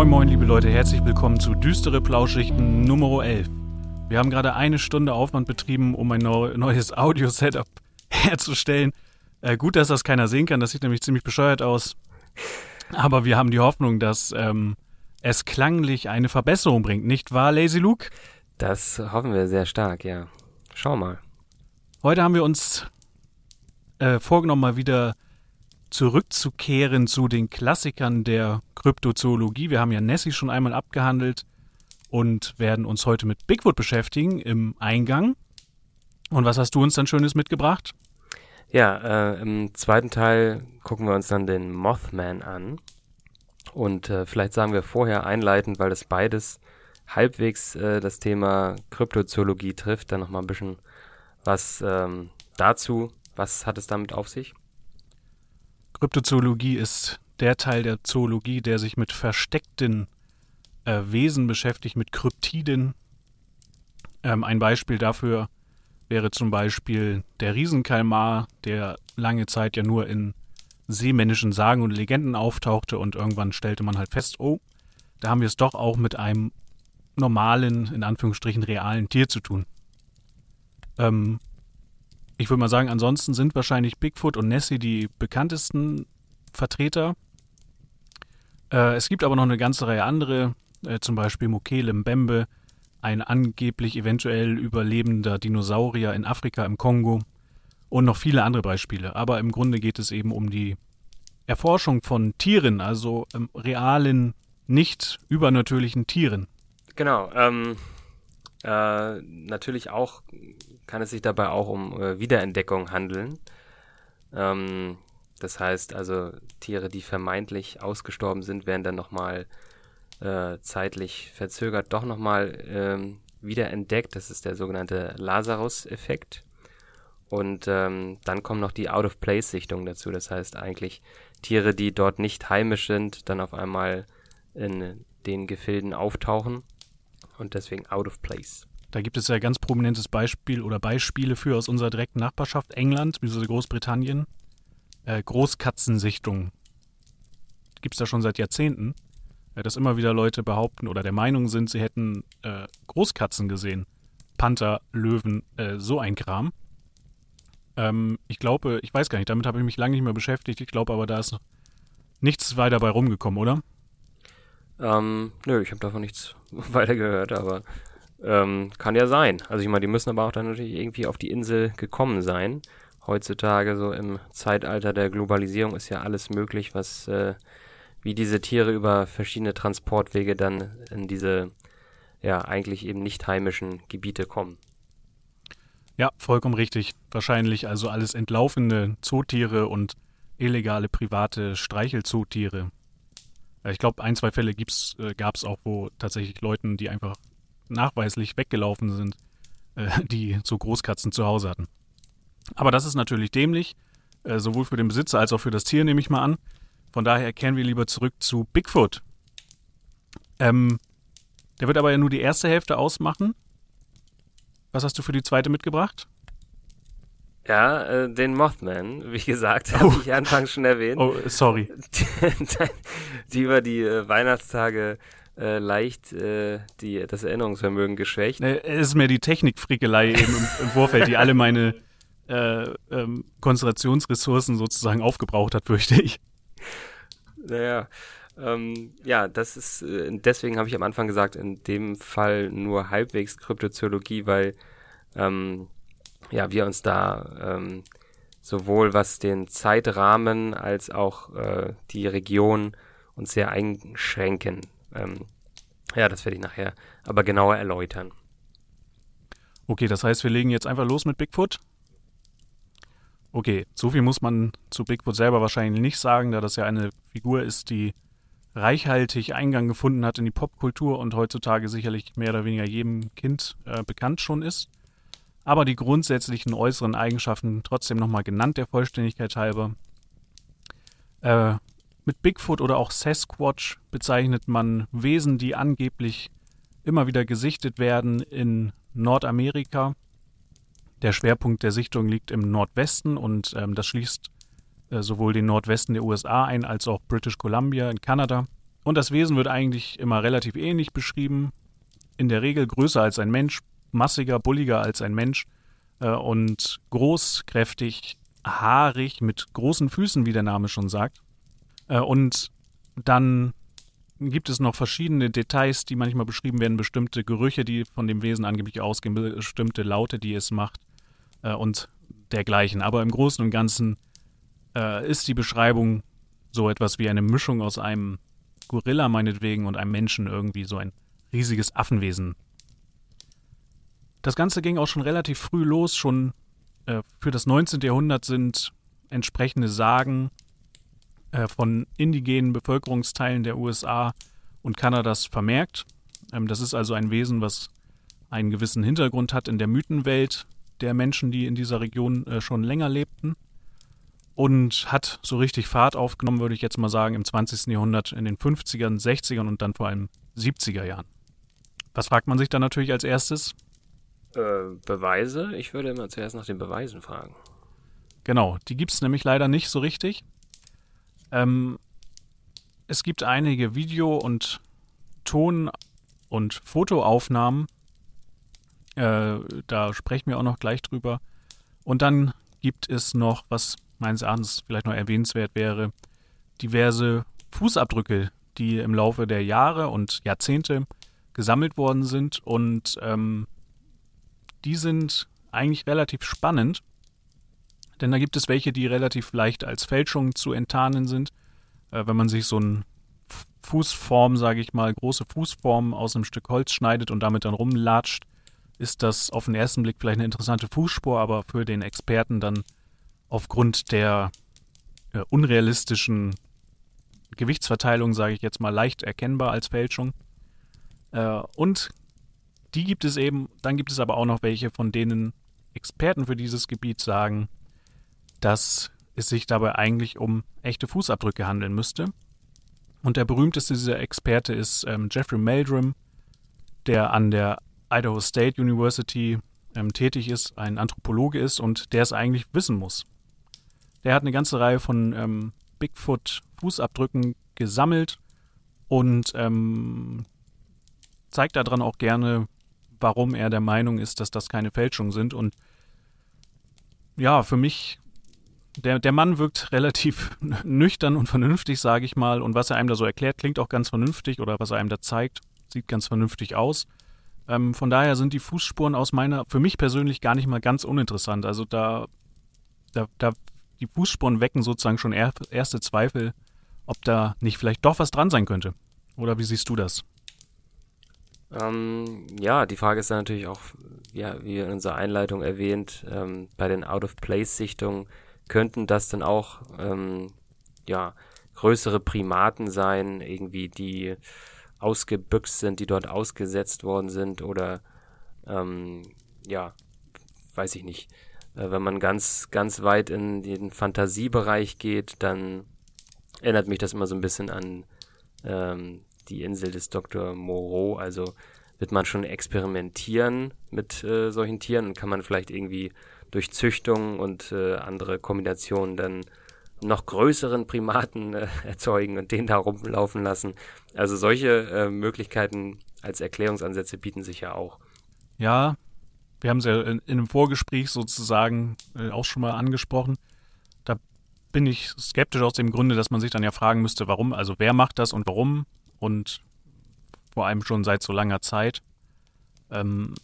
Moin Moin, liebe Leute, herzlich willkommen zu Düstere Plauschrichten Nummer 11. Wir haben gerade eine Stunde Aufwand betrieben, um ein neu, neues Audio-Setup herzustellen. Äh, gut, dass das keiner sehen kann, das sieht nämlich ziemlich bescheuert aus. Aber wir haben die Hoffnung, dass ähm, es klanglich eine Verbesserung bringt, nicht wahr, Lazy Luke? Das hoffen wir sehr stark, ja. Schau mal. Heute haben wir uns äh, vorgenommen, mal wieder zurückzukehren zu den Klassikern der Kryptozoologie. Wir haben ja Nessie schon einmal abgehandelt und werden uns heute mit Bigfoot beschäftigen im Eingang. Und was hast du uns dann Schönes mitgebracht? Ja, äh, im zweiten Teil gucken wir uns dann den Mothman an. Und äh, vielleicht sagen wir vorher einleitend, weil das beides halbwegs äh, das Thema Kryptozoologie trifft, dann nochmal ein bisschen was ähm, dazu. Was hat es damit auf sich? Kryptozoologie ist der Teil der Zoologie, der sich mit versteckten äh, Wesen beschäftigt, mit Kryptiden. Ähm, ein Beispiel dafür wäre zum Beispiel der Riesenkalmar, der lange Zeit ja nur in seemännischen Sagen und Legenden auftauchte und irgendwann stellte man halt fest, oh, da haben wir es doch auch mit einem normalen, in Anführungsstrichen realen Tier zu tun. Ähm, ich würde mal sagen, ansonsten sind wahrscheinlich Bigfoot und Nessie die bekanntesten Vertreter. Äh, es gibt aber noch eine ganze Reihe andere, äh, zum Beispiel Mokele Mbembe, ein angeblich eventuell überlebender Dinosaurier in Afrika im Kongo und noch viele andere Beispiele. Aber im Grunde geht es eben um die Erforschung von Tieren, also ähm, realen, nicht übernatürlichen Tieren. Genau. Ähm, äh, natürlich auch kann es sich dabei auch um äh, Wiederentdeckung handeln. Ähm, das heißt also, Tiere, die vermeintlich ausgestorben sind, werden dann nochmal äh, zeitlich verzögert doch nochmal ähm, wiederentdeckt. Das ist der sogenannte Lazarus-Effekt. Und ähm, dann kommen noch die Out-of-Place-Sichtungen dazu. Das heißt eigentlich Tiere, die dort nicht heimisch sind, dann auf einmal in den Gefilden auftauchen und deswegen out of place. Da gibt es ja ganz prominentes Beispiel oder Beispiele für aus unserer direkten Nachbarschaft, England, bzw. Großbritannien. Äh, Großkatzensichtungen. Gibt es da schon seit Jahrzehnten, äh, dass immer wieder Leute behaupten oder der Meinung sind, sie hätten äh, Großkatzen gesehen. Panther, Löwen, äh, so ein Kram. Ähm, ich glaube, ich weiß gar nicht, damit habe ich mich lange nicht mehr beschäftigt. Ich glaube aber, da ist nichts weiter bei rumgekommen, oder? Ähm, nö, ich habe davon nichts weiter gehört, aber ähm, kann ja sein. Also ich meine, die müssen aber auch dann natürlich irgendwie auf die Insel gekommen sein. Heutzutage so im Zeitalter der Globalisierung ist ja alles möglich, was äh, wie diese Tiere über verschiedene Transportwege dann in diese ja eigentlich eben nicht heimischen Gebiete kommen. Ja, vollkommen richtig. Wahrscheinlich also alles entlaufene Zootiere und illegale private Streichelzootiere. Ich glaube, ein, zwei Fälle äh, gab es auch, wo tatsächlich Leuten, die einfach nachweislich weggelaufen sind, äh, die so Großkatzen zu Hause hatten. Aber das ist natürlich dämlich, äh, sowohl für den Besitzer als auch für das Tier, nehme ich mal an. Von daher kehren wir lieber zurück zu Bigfoot. Ähm, der wird aber ja nur die erste Hälfte ausmachen. Was hast du für die zweite mitgebracht? Ja, äh, den Mothman, wie gesagt, habe oh. ich anfangs schon erwähnt. Oh, sorry. die über die äh, Weihnachtstage äh, leicht äh, die, das Erinnerungsvermögen geschwächt. Es ist mir die Technikfrickelei eben im, im, Vorfeld, die alle meine äh, ähm, Konzentrationsressourcen sozusagen aufgebraucht hat, fürchte ich. Naja, ähm, ja, das ist, deswegen habe ich am Anfang gesagt, in dem Fall nur halbwegs Kryptozoologie, weil ähm, ja, wir uns da ähm, sowohl was den Zeitrahmen als auch äh, die Region uns sehr einschränken. Ähm, ja, das werde ich nachher aber genauer erläutern. Okay, das heißt, wir legen jetzt einfach los mit Bigfoot? Okay, so viel muss man zu Bigfoot selber wahrscheinlich nicht sagen, da das ja eine Figur ist, die reichhaltig Eingang gefunden hat in die Popkultur und heutzutage sicherlich mehr oder weniger jedem Kind äh, bekannt schon ist aber die grundsätzlichen äußeren Eigenschaften trotzdem nochmal genannt, der Vollständigkeit halber. Äh, mit Bigfoot oder auch Sasquatch bezeichnet man Wesen, die angeblich immer wieder gesichtet werden in Nordamerika. Der Schwerpunkt der Sichtung liegt im Nordwesten und ähm, das schließt äh, sowohl den Nordwesten der USA ein als auch British Columbia in Kanada. und das Wesen wird eigentlich immer relativ ähnlich beschrieben. In der Regel größer als ein Mensch, massiger, bulliger als ein Mensch äh, und groß, kräftig, haarig, mit großen Füßen, wie der Name schon sagt. Äh, und dann gibt es noch verschiedene Details, die manchmal beschrieben werden, bestimmte Gerüche, die von dem Wesen angeblich ausgehen, bestimmte Laute, die es macht äh, und dergleichen. Aber im Großen und Ganzen äh, ist die Beschreibung so etwas wie eine Mischung aus einem Gorilla meinetwegen und einem Menschen irgendwie so ein riesiges Affenwesen. Das Ganze ging auch schon relativ früh los, schon äh, für das 19. Jahrhundert sind entsprechende Sagen äh, von indigenen Bevölkerungsteilen der USA und Kanadas vermerkt. Ähm, das ist also ein Wesen, was einen gewissen Hintergrund hat in der Mythenwelt der Menschen, die in dieser Region äh, schon länger lebten. Und hat so richtig Fahrt aufgenommen, würde ich jetzt mal sagen, im 20. Jahrhundert, in den 50ern, 60ern und dann vor allem 70er Jahren. Was fragt man sich dann natürlich als erstes? Äh, Beweise? Ich würde immer zuerst nach den Beweisen fragen. Genau, die gibt es nämlich leider nicht so richtig. Ähm, es gibt einige Video- und Ton- und Fotoaufnahmen. Äh, da sprechen wir auch noch gleich drüber. Und dann gibt es noch, was meines Erachtens vielleicht noch erwähnenswert wäre, diverse Fußabdrücke, die im Laufe der Jahre und Jahrzehnte gesammelt worden sind. Und ähm, die sind eigentlich relativ spannend, denn da gibt es welche, die relativ leicht als Fälschung zu enttarnen sind. Äh, wenn man sich so eine Fußform, sage ich mal, große Fußform aus einem Stück Holz schneidet und damit dann rumlatscht, ist das auf den ersten Blick vielleicht eine interessante Fußspur, aber für den Experten dann aufgrund der äh, unrealistischen Gewichtsverteilung, sage ich jetzt mal, leicht erkennbar als Fälschung. Äh, und die gibt es eben, dann gibt es aber auch noch welche, von denen Experten für dieses Gebiet sagen, dass es sich dabei eigentlich um echte Fußabdrücke handeln müsste. Und der berühmteste dieser Experte ist ähm, Jeffrey Meldrum, der an der Idaho State University ähm, tätig ist, ein Anthropologe ist und der es eigentlich wissen muss. Der hat eine ganze Reihe von ähm, Bigfoot-Fußabdrücken gesammelt und ähm, zeigt daran auch gerne, warum er der Meinung ist, dass das keine Fälschungen sind. Und ja, für mich, der, der Mann wirkt relativ nüchtern und vernünftig, sage ich mal. Und was er einem da so erklärt, klingt auch ganz vernünftig oder was er einem da zeigt, sieht ganz vernünftig aus. Ähm, von daher sind die Fußspuren aus meiner, für mich persönlich gar nicht mal ganz uninteressant. Also da, da, da die Fußspuren wecken sozusagen schon er, erste Zweifel, ob da nicht vielleicht doch was dran sein könnte. Oder wie siehst du das? Ähm, ja, die Frage ist dann natürlich auch, ja, wie in unserer Einleitung erwähnt, ähm, bei den Out-of-Place-Sichtungen könnten das dann auch ähm, ja, größere Primaten sein, irgendwie, die ausgebüxt sind, die dort ausgesetzt worden sind oder ähm, ja, weiß ich nicht. Äh, wenn man ganz, ganz weit in den Fantasiebereich geht, dann erinnert mich das immer so ein bisschen an ähm, die Insel des Dr. Moreau. Also wird man schon experimentieren mit äh, solchen Tieren und kann man vielleicht irgendwie durch Züchtung und äh, andere Kombinationen dann noch größeren Primaten äh, erzeugen und den da rumlaufen lassen. Also solche äh, Möglichkeiten als Erklärungsansätze bieten sich ja auch. Ja, wir haben es ja in, in einem Vorgespräch sozusagen äh, auch schon mal angesprochen. Da bin ich skeptisch aus dem Grunde, dass man sich dann ja fragen müsste, warum, also wer macht das und warum und vor allem schon seit so langer Zeit. Ähm,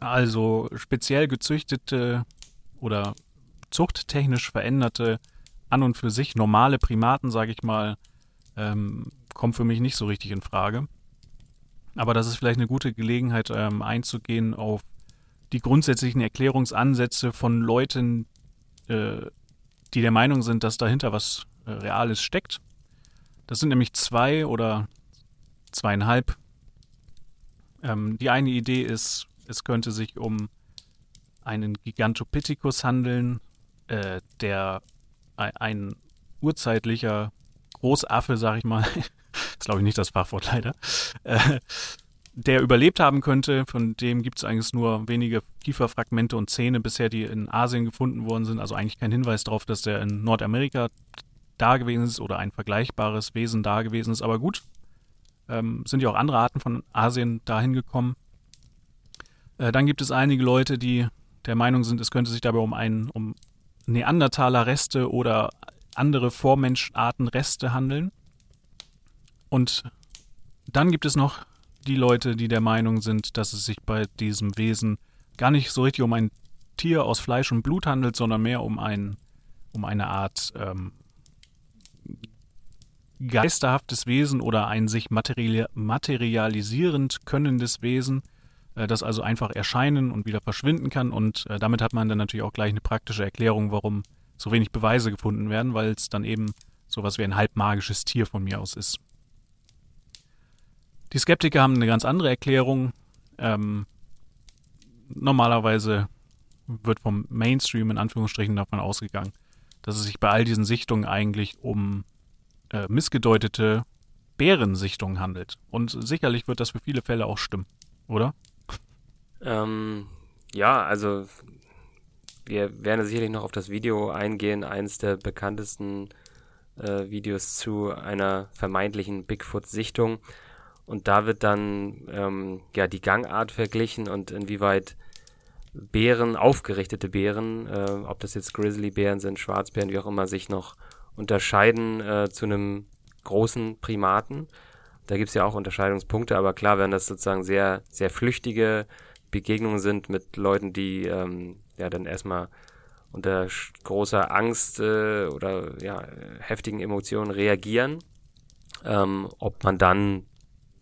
also speziell gezüchtete oder zuchttechnisch veränderte, an und für sich normale Primaten, sage ich mal, ähm, kommen für mich nicht so richtig in Frage. Aber das ist vielleicht eine gute Gelegenheit, ähm, einzugehen auf die grundsätzlichen Erklärungsansätze von Leuten, äh, die der Meinung sind, dass dahinter was äh, Reales steckt das sind nämlich zwei oder zweieinhalb. Ähm, die eine Idee ist, es könnte sich um einen Gigantopithecus handeln, äh, der ein urzeitlicher Großaffe, sag ich mal, ist glaube ich nicht das Fachwort leider, äh, der überlebt haben könnte. Von dem gibt es eigentlich nur wenige Kieferfragmente und Zähne bisher, die in Asien gefunden worden sind. Also eigentlich kein Hinweis darauf, dass der in Nordamerika da gewesen ist oder ein vergleichbares Wesen da gewesen ist. Aber gut, ähm, sind ja auch andere Arten von Asien dahin gekommen. Äh, dann gibt es einige Leute, die der Meinung sind, es könnte sich dabei um einen um Neandertaler-Reste oder andere Vormenscharten-Reste handeln. Und dann gibt es noch die Leute, die der Meinung sind, dass es sich bei diesem Wesen gar nicht so richtig um ein Tier aus Fleisch und Blut handelt, sondern mehr um ein um eine Art ähm, geisterhaftes Wesen oder ein sich materiali materialisierend könnendes Wesen, äh, das also einfach erscheinen und wieder verschwinden kann. Und äh, damit hat man dann natürlich auch gleich eine praktische Erklärung, warum so wenig Beweise gefunden werden, weil es dann eben sowas wie ein halbmagisches Tier von mir aus ist. Die Skeptiker haben eine ganz andere Erklärung. Ähm, normalerweise wird vom Mainstream in Anführungsstrichen davon ausgegangen, dass es sich bei all diesen Sichtungen eigentlich um äh, missgedeutete Bärensichtungen handelt. Und sicherlich wird das für viele Fälle auch stimmen, oder? Ähm, ja, also wir werden sicherlich noch auf das Video eingehen, eines der bekanntesten äh, Videos zu einer vermeintlichen Bigfoot-Sichtung. Und da wird dann ähm, ja die Gangart verglichen und inwieweit Bären, aufgerichtete Bären, äh, ob das jetzt Grizzlybären sind, Schwarzbären, wie auch immer, sich noch unterscheiden äh, zu einem großen Primaten. Da gibt es ja auch Unterscheidungspunkte, aber klar, wenn das sozusagen sehr, sehr flüchtige Begegnungen sind mit Leuten, die ähm, ja dann erstmal unter großer Angst äh, oder ja, heftigen Emotionen reagieren, ähm, ob man dann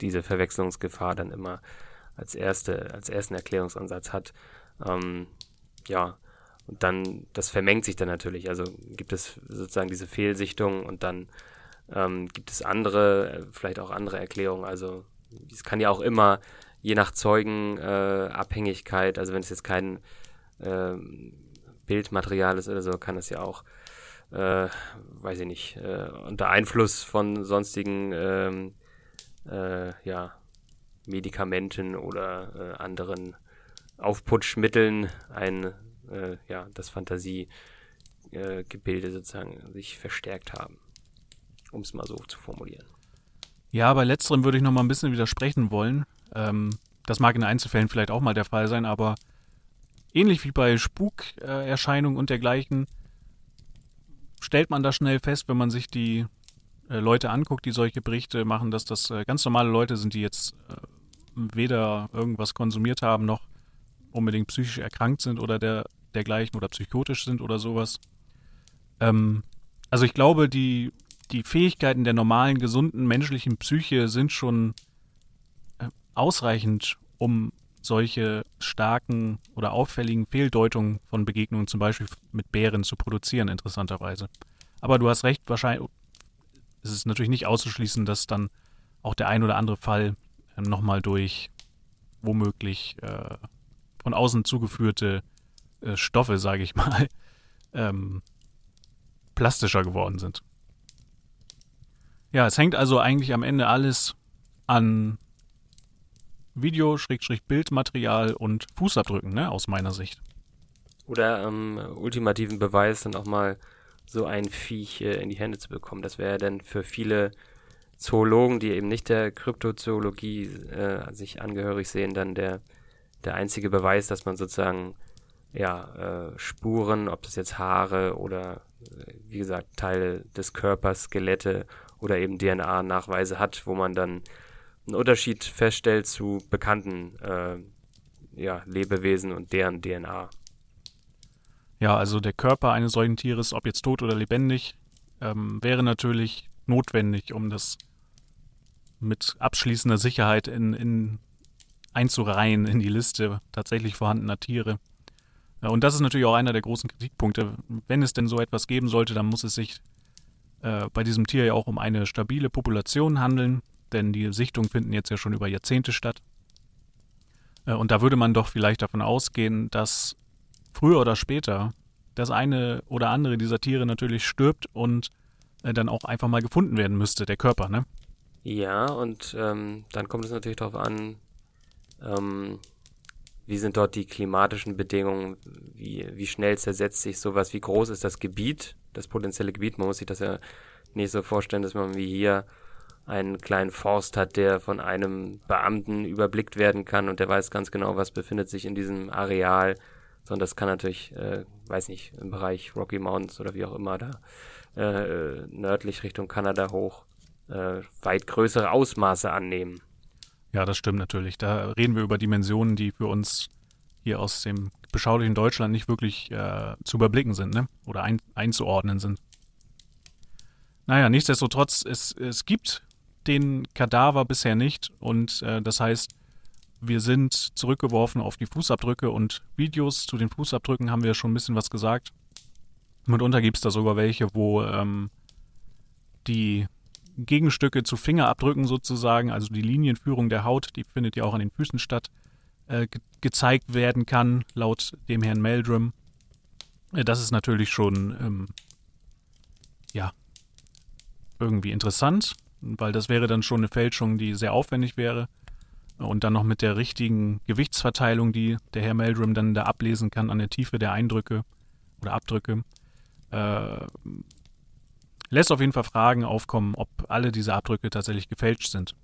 diese Verwechslungsgefahr dann immer als erste, als ersten Erklärungsansatz hat. Ähm, ja, und dann, das vermengt sich dann natürlich. Also gibt es sozusagen diese Fehlsichtung und dann ähm, gibt es andere, vielleicht auch andere Erklärungen. Also es kann ja auch immer, je nach Zeugenabhängigkeit, äh, also wenn es jetzt kein äh, Bildmaterial ist oder so, kann es ja auch, äh, weiß ich nicht, äh, unter Einfluss von sonstigen ähm, äh, ja, Medikamenten oder äh, anderen Aufputschmitteln ein, äh, ja, das Fantasiegebilde äh, sozusagen sich verstärkt haben. Um es mal so zu formulieren. Ja, bei letzterem würde ich noch mal ein bisschen widersprechen wollen. Ähm, das mag in Einzelfällen vielleicht auch mal der Fall sein, aber ähnlich wie bei Spukerscheinungen und dergleichen stellt man da schnell fest, wenn man sich die äh, Leute anguckt, die solche Berichte machen, dass das äh, ganz normale Leute sind, die jetzt äh, weder irgendwas konsumiert haben noch unbedingt psychisch erkrankt sind oder der, dergleichen oder psychotisch sind oder sowas. Ähm, also ich glaube, die, die Fähigkeiten der normalen, gesunden menschlichen Psyche sind schon äh, ausreichend, um solche starken oder auffälligen Fehldeutungen von Begegnungen zum Beispiel mit Bären zu produzieren, interessanterweise. Aber du hast recht, wahrscheinlich ist es natürlich nicht auszuschließen, dass dann auch der ein oder andere Fall ähm, nochmal durch womöglich äh, von außen zugeführte äh, Stoffe, sage ich mal, ähm, plastischer geworden sind. Ja, es hängt also eigentlich am Ende alles an Video, Bildmaterial und Fußabdrücken, ne, aus meiner Sicht. Oder ähm, ultimativen Beweis dann auch mal so ein Viech äh, in die Hände zu bekommen. Das wäre dann für viele Zoologen, die eben nicht der Kryptozoologie äh, sich angehörig sehen, dann der der einzige Beweis, dass man sozusagen ja, äh, Spuren, ob das jetzt Haare oder äh, wie gesagt Teile des Körpers, Skelette oder eben DNA-Nachweise hat, wo man dann einen Unterschied feststellt zu bekannten äh, ja, Lebewesen und deren DNA. Ja, also der Körper eines solchen Tieres, ob jetzt tot oder lebendig, ähm, wäre natürlich notwendig, um das mit abschließender Sicherheit in, in einzureihen in die Liste tatsächlich vorhandener Tiere. Und das ist natürlich auch einer der großen Kritikpunkte. Wenn es denn so etwas geben sollte, dann muss es sich äh, bei diesem Tier ja auch um eine stabile Population handeln, denn die Sichtungen finden jetzt ja schon über Jahrzehnte statt. Äh, und da würde man doch vielleicht davon ausgehen, dass früher oder später das eine oder andere dieser Tiere natürlich stirbt und äh, dann auch einfach mal gefunden werden müsste, der Körper, ne? Ja, und ähm, dann kommt es natürlich darauf an, ähm, wie sind dort die klimatischen Bedingungen? Wie, wie schnell zersetzt sich sowas? Wie groß ist das Gebiet, das potenzielle Gebiet. Man muss sich das ja nicht so vorstellen, dass man wie hier einen kleinen Forst hat, der von einem Beamten überblickt werden kann und der weiß ganz genau, was befindet sich in diesem Areal. Sondern das kann natürlich, äh, weiß nicht, im Bereich Rocky Mountains oder wie auch immer da äh, nördlich Richtung Kanada hoch äh, weit größere Ausmaße annehmen. Ja, das stimmt natürlich. Da reden wir über Dimensionen, die für uns hier aus dem beschaulichen Deutschland nicht wirklich äh, zu überblicken sind, ne? Oder ein, einzuordnen sind. Naja, nichtsdestotrotz, es, es gibt den Kadaver bisher nicht und äh, das heißt, wir sind zurückgeworfen auf die Fußabdrücke und Videos. Zu den Fußabdrücken haben wir schon ein bisschen was gesagt. Mitunter gibt es da sogar welche, wo ähm, die Gegenstücke zu Fingerabdrücken sozusagen, also die Linienführung der Haut, die findet ja auch an den Füßen statt, äh, ge gezeigt werden kann, laut dem Herrn Meldrum. Äh, das ist natürlich schon, ähm, ja, irgendwie interessant, weil das wäre dann schon eine Fälschung, die sehr aufwendig wäre. Und dann noch mit der richtigen Gewichtsverteilung, die der Herr Meldrum dann da ablesen kann an der Tiefe der Eindrücke oder Abdrücke. Äh, lässt auf jeden Fall Fragen aufkommen, ob alle diese Abdrücke tatsächlich gefälscht sind.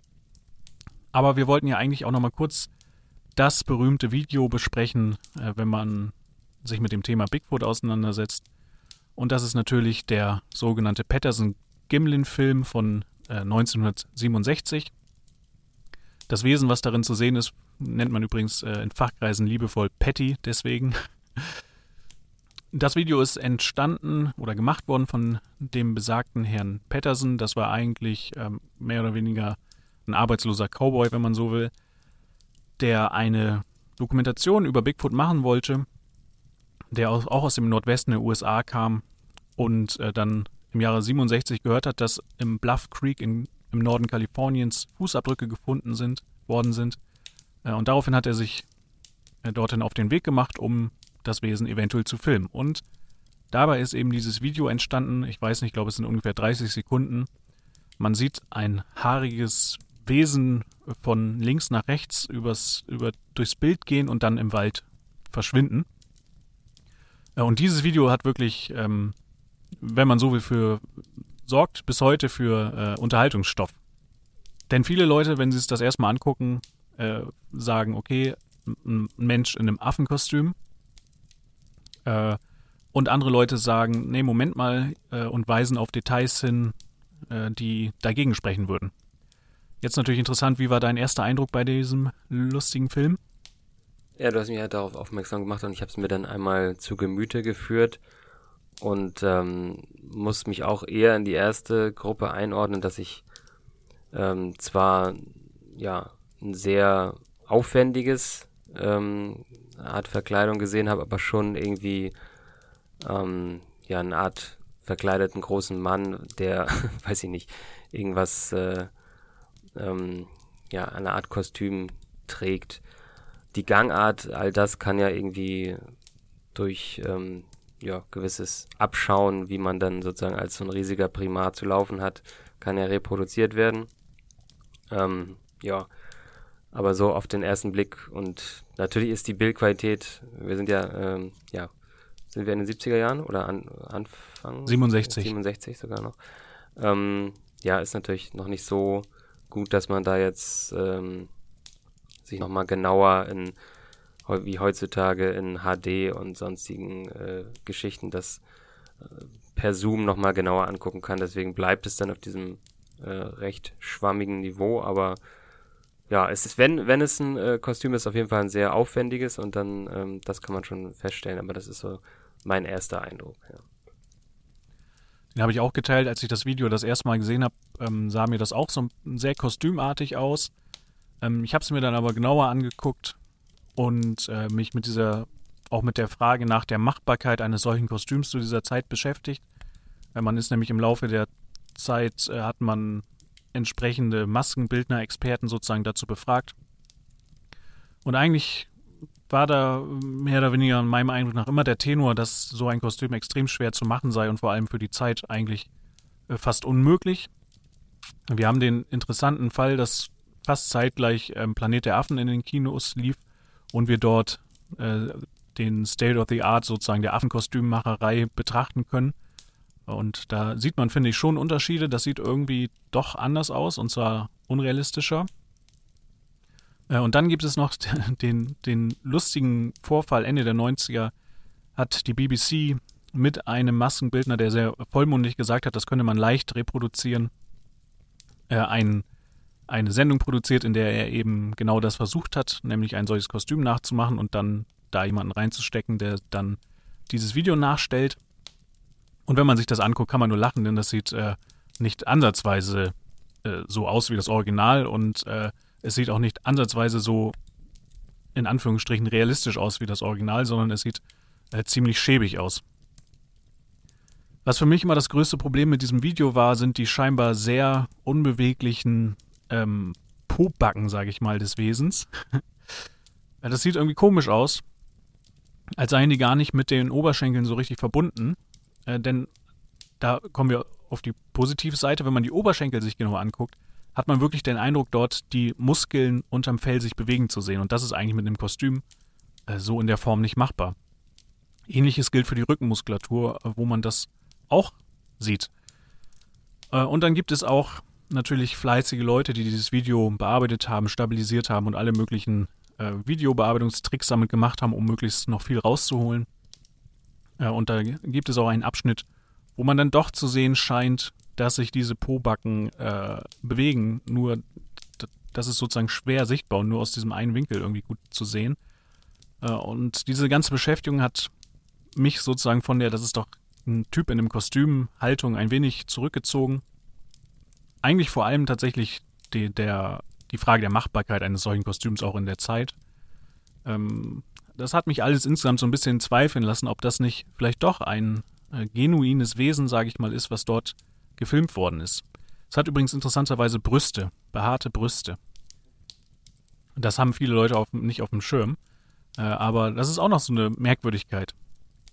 Aber wir wollten ja eigentlich auch noch mal kurz das berühmte Video besprechen, äh, wenn man sich mit dem Thema Bigfoot auseinandersetzt. Und das ist natürlich der sogenannte Patterson-Gimlin-Film von äh, 1967. Das Wesen, was darin zu sehen ist, nennt man übrigens äh, in Fachkreisen liebevoll Patty deswegen. Das Video ist entstanden oder gemacht worden von dem besagten Herrn Patterson. Das war eigentlich ähm, mehr oder weniger ein arbeitsloser Cowboy, wenn man so will, der eine Dokumentation über Bigfoot machen wollte, der auch aus dem Nordwesten der USA kam und äh, dann im Jahre 67 gehört hat, dass im Bluff Creek in, im Norden Kaliforniens Fußabdrücke gefunden sind, worden sind. Äh, und daraufhin hat er sich äh, dorthin auf den Weg gemacht, um das Wesen eventuell zu filmen. Und dabei ist eben dieses Video entstanden. Ich weiß nicht, ich glaube, es sind ungefähr 30 Sekunden. Man sieht ein haariges Wesen von links nach rechts übers, über, durchs Bild gehen und dann im Wald verschwinden. Äh, und dieses Video hat wirklich, ähm, wenn man so will, für sorgt bis heute für äh, Unterhaltungsstoff. Denn viele Leute, wenn sie es das erstmal angucken, äh, sagen, okay, ein Mensch in einem Affenkostüm äh, und andere Leute sagen, nee, Moment mal, äh, und weisen auf Details hin, äh, die dagegen sprechen würden. Jetzt natürlich interessant, wie war dein erster Eindruck bei diesem lustigen Film? Ja, du hast mich halt darauf aufmerksam gemacht und ich habe es mir dann einmal zu Gemüte geführt und ähm, muss mich auch eher in die erste Gruppe einordnen, dass ich ähm, zwar ja ein sehr aufwendiges ähm, Art Verkleidung gesehen habe, aber schon irgendwie ähm, ja eine Art verkleideten großen Mann, der, weiß ich nicht, irgendwas, äh, ähm, ja, eine Art Kostüm trägt. Die Gangart, all das kann ja irgendwie durch ähm, ja, gewisses Abschauen, wie man dann sozusagen als so ein riesiger Primat zu laufen hat, kann ja reproduziert werden. Ähm, ja, aber so auf den ersten Blick und natürlich ist die Bildqualität, wir sind ja, ähm, ja, sind wir in den 70er Jahren oder an, Anfang? 67. 67 sogar noch. Ähm, ja, ist natürlich noch nicht so gut, dass man da jetzt ähm, sich nochmal genauer in, wie heutzutage in HD und sonstigen äh, Geschichten das äh, per Zoom nochmal genauer angucken kann. Deswegen bleibt es dann auf diesem äh, recht schwammigen Niveau, aber ja, es ist, wenn, wenn es ein äh, Kostüm ist, auf jeden Fall ein sehr aufwendiges und dann, ähm, das kann man schon feststellen, aber das ist so mein erster Eindruck, ja. Den habe ich auch geteilt, als ich das Video das erste Mal gesehen habe, ähm, sah mir das auch so sehr kostümartig aus. Ähm, ich habe es mir dann aber genauer angeguckt und äh, mich mit dieser, auch mit der Frage nach der Machbarkeit eines solchen Kostüms zu dieser Zeit beschäftigt. Weil man ist nämlich im Laufe der Zeit, äh, hat man entsprechende Maskenbildner-Experten sozusagen dazu befragt. Und eigentlich war da mehr oder weniger in meinem Eindruck nach immer der Tenor, dass so ein Kostüm extrem schwer zu machen sei und vor allem für die Zeit eigentlich äh, fast unmöglich. Wir haben den interessanten Fall, dass fast zeitgleich ähm, Planet der Affen in den Kinos lief und wir dort äh, den State of the Art sozusagen der Affenkostümmacherei betrachten können Und da sieht man, finde ich, schon Unterschiede. Das sieht irgendwie doch anders aus und zwar unrealistischer. Äh, und dann gibt es noch den, den lustigen Vorfall Ende der 90er, hat die BBC mit einem Maskenbildner, der sehr vollmundig gesagt hat, das könne man leicht reproduzieren, äh, ein, eine Sendung produziert, in der er eben genau das versucht hat, nämlich ein solches Kostüm nachzumachen und dann da jemanden reinzustecken, der dann dieses Video nachstellt. Und wenn man sich das anguckt, kann man nur lachen, denn das sieht äh, nicht ansatzweise äh, so aus wie das Original und äh, es sieht auch nicht ansatzweise so in Anführungsstrichen realistisch aus wie das Original, sondern es sieht äh, ziemlich schäbig aus. Was für mich immer das größte Problem mit diesem Video war, sind die scheinbar sehr unbeweglichen ähm, Pobacken, sage ich mal, des Wesens. das sieht irgendwie komisch aus, als seien die gar nicht mit den Oberschenkeln so richtig verbunden. Äh, denn da kommen wir auf die positive Seite, wenn man die Oberschenkel sich genau anguckt, hat man wirklich den Eindruck, dort die Muskeln unterm Fell sich bewegen zu sehen. Und das ist eigentlich mit dem Kostüm äh, so in der Form nicht machbar. Ähnliches gilt für die Rückenmuskulatur, äh, wo man das auch sieht. Und dann gibt es auch natürlich fleißige Leute, die dieses Video bearbeitet haben, stabilisiert haben und alle möglichen Videobearbeitungstricks damit gemacht haben, um möglichst noch viel rauszuholen. Äh, und da gibt es auch einen Abschnitt, wo man dann doch zu sehen scheint, dass sich diese Pobacken äh, bewegen, nur das ist sozusagen schwer sichtbar und nur aus diesem einen Winkel irgendwie gut zu sehen. Äh, und diese ganze Beschäftigung hat mich sozusagen von der, das ist doch ein Typ in einem Kostüm, Haltung ein wenig zurückgezogen. Eigentlich vor allem tatsächlich die, der, die Frage der Machbarkeit eines solchen Kostüms auch in der Zeit. Ähm, das hat mich alles insgesamt so ein bisschen zweifeln lassen, ob das nicht vielleicht doch ein äh, genuines Wesen, sage ich mal, ist, was dort gefilmt worden ist. Es hat übrigens interessanterweise Brüste, behaarte Brüste. Das haben viele Leute auf, nicht auf dem Schirm. Äh, aber das ist auch noch so eine Merkwürdigkeit.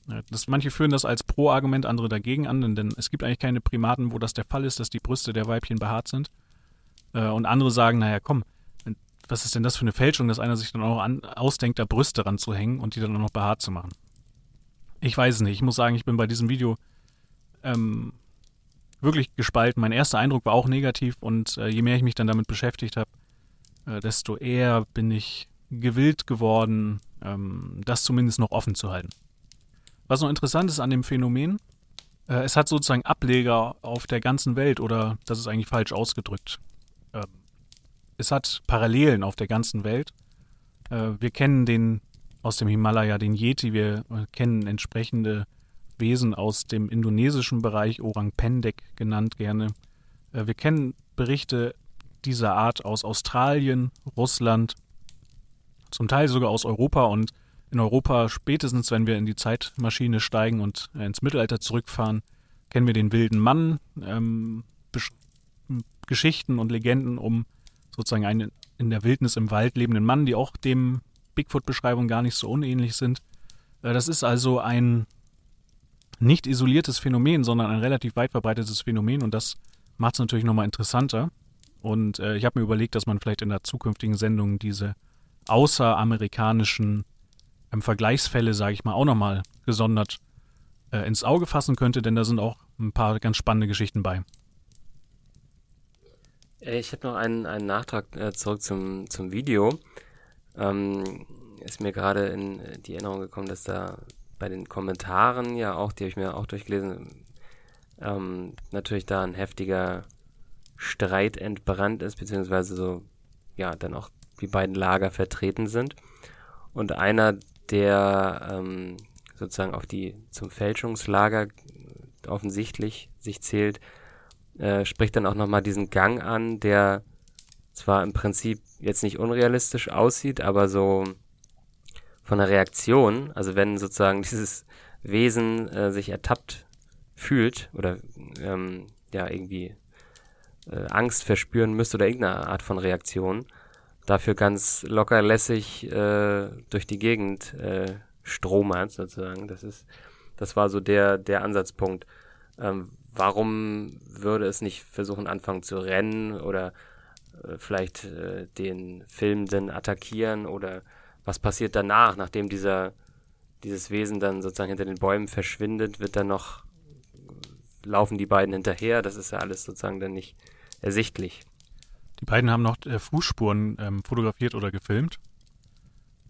Äh, das, manche führen das als Pro-Argument, andere dagegen an, denn es gibt eigentlich keine Primaten, wo das der Fall ist, dass die Brüste der Weibchen behaart sind. Äh, und andere sagen, naja, komm, was ist denn das für eine Fälschung, dass einer sich dann auch an, ausdenkt, da Brüste ranzuhängen und die dann auch noch behaart zu machen. Ich weiß es nicht. Ich muss sagen, ich bin bei diesem Video ähm, wirklich gespalten. Mein erster Eindruck war auch negativ und äh, je mehr ich mich dann damit beschäftigt habe, äh, desto eher bin ich gewillt geworden, ähm, das zumindest noch offen zu halten. Was noch interessant ist an dem Phänomen, äh, es hat sozusagen Ableger auf der ganzen Welt oder das ist eigentlich falsch ausgedrückt. Es hat Parallelen auf der ganzen Welt. Äh, wir kennen den aus dem Himalaya, den Yeti, wir äh, kennen entsprechende Wesen aus dem indonesischen Bereich, Orang Pendek genannt gerne. Äh, wir kennen Berichte dieser Art aus Australien, Russland, zum Teil sogar aus Europa und in Europa spätestens, wenn wir in die Zeitmaschine steigen und äh, ins Mittelalter zurückfahren, kennen wir den wilden Mann, ähm, Geschichten und Legenden um sozusagen einen in der Wildnis im Wald lebenden Mann, die auch dem Bigfoot-Beschreibungen gar nicht so unähnlich sind. Äh, das ist also ein nicht isoliertes Phänomen, sondern ein relativ weit verbreitetes Phänomen und das macht es natürlich nochmal interessanter. Und äh, ich habe mir überlegt, dass man vielleicht in der zukünftigen Sendung diese außeramerikanischen ähm, Vergleichsfälle, sage ich mal, auch nochmal gesondert äh, ins Auge fassen könnte, denn da sind auch ein paar ganz spannende Geschichten bei. Äh, ich habe noch einen, einen Nachtrag äh, zurück zum, zum Video. Ähm, ist mir gerade in äh, die Erinnerung gekommen, dass da bei den Kommentaren ja auch, die habe ich mir auch durchgelesen, ähm, natürlich da ein heftiger Streit entbrannt ist, beziehungsweise so, ja, dann auch die beiden Lager vertreten sind. Und einer, der ähm, sozusagen auf die zum Fälschungslager offensichtlich sich zählt, äh, spricht dann auch nochmal diesen Gang an, der zwar im Prinzip jetzt nicht unrealistisch aussieht, aber so von der Reaktion, also wenn sozusagen dieses Wesen äh, sich ertappt fühlt oder ähm, ja irgendwie äh, Angst verspüren müsste oder irgendeine Art von Reaktion, dafür ganz locker lässig äh, durch die Gegend äh, stromert sozusagen. Das ist, das war so der der Ansatzpunkt. Ähm, warum würde es nicht versuchen anfangen zu rennen oder äh, vielleicht äh, den Filmenden attackieren oder was passiert danach, nachdem dieser, dieses Wesen dann sozusagen hinter den Bäumen verschwindet, wird dann noch, laufen die beiden hinterher? Das ist ja alles sozusagen dann nicht ersichtlich. Die beiden haben noch äh, Fußspuren ähm, fotografiert oder gefilmt.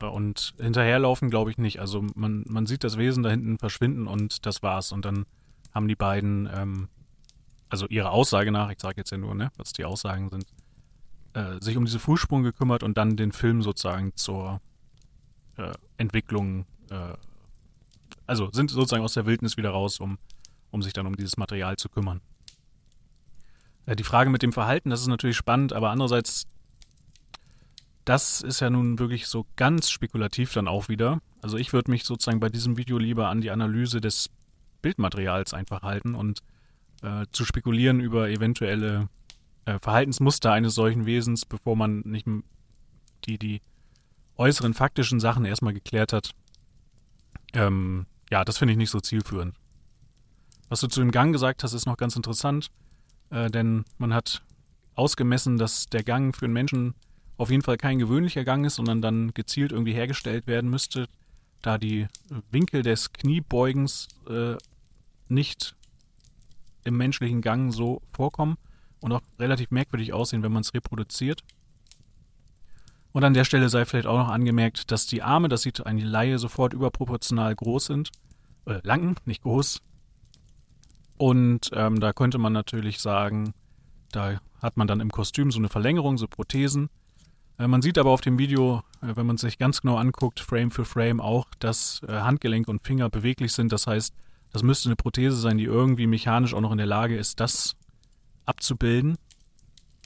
Und hinterherlaufen glaube ich nicht. Also man, man sieht das Wesen da hinten verschwinden und das war's. Und dann haben die beiden, ähm, also ihrer Aussage nach, ich sage jetzt ja nur, ne, was die Aussagen sind, äh, sich um diese Fußspuren gekümmert und dann den Film sozusagen zur äh, Entwicklung, äh, also sind sozusagen aus der Wildnis wieder raus, um, um sich dann um dieses Material zu kümmern. Äh, die Frage mit dem Verhalten, das ist natürlich spannend, aber andererseits, das ist ja nun wirklich so ganz spekulativ dann auch wieder. Also ich würde mich sozusagen bei diesem Video lieber an die Analyse des Bildmaterials einfach halten und äh, zu spekulieren über eventuelle äh, Verhaltensmuster eines solchen Wesens, bevor man nicht die, die äußeren faktischen Sachen erstmal geklärt hat. Ähm, ja, das finde ich nicht so zielführend. Was du zu dem Gang gesagt hast, ist noch ganz interessant, äh, denn man hat ausgemessen, dass der Gang für einen Menschen auf jeden Fall kein gewöhnlicher Gang ist, sondern dann gezielt irgendwie hergestellt werden müsste, da die Winkel des Kniebeugens äh, nicht im menschlichen Gang so vorkommen und auch relativ merkwürdig aussehen, wenn man es reproduziert. Und an der Stelle sei vielleicht auch noch angemerkt, dass die Arme, das sieht eine Laie sofort überproportional groß sind. Äh, lang, nicht groß. Und ähm, da könnte man natürlich sagen, da hat man dann im Kostüm so eine Verlängerung, so Prothesen. Äh, man sieht aber auf dem Video, äh, wenn man sich ganz genau anguckt, Frame für Frame auch, dass äh, Handgelenk und Finger beweglich sind. Das heißt, das müsste eine Prothese sein, die irgendwie mechanisch auch noch in der Lage ist, das abzubilden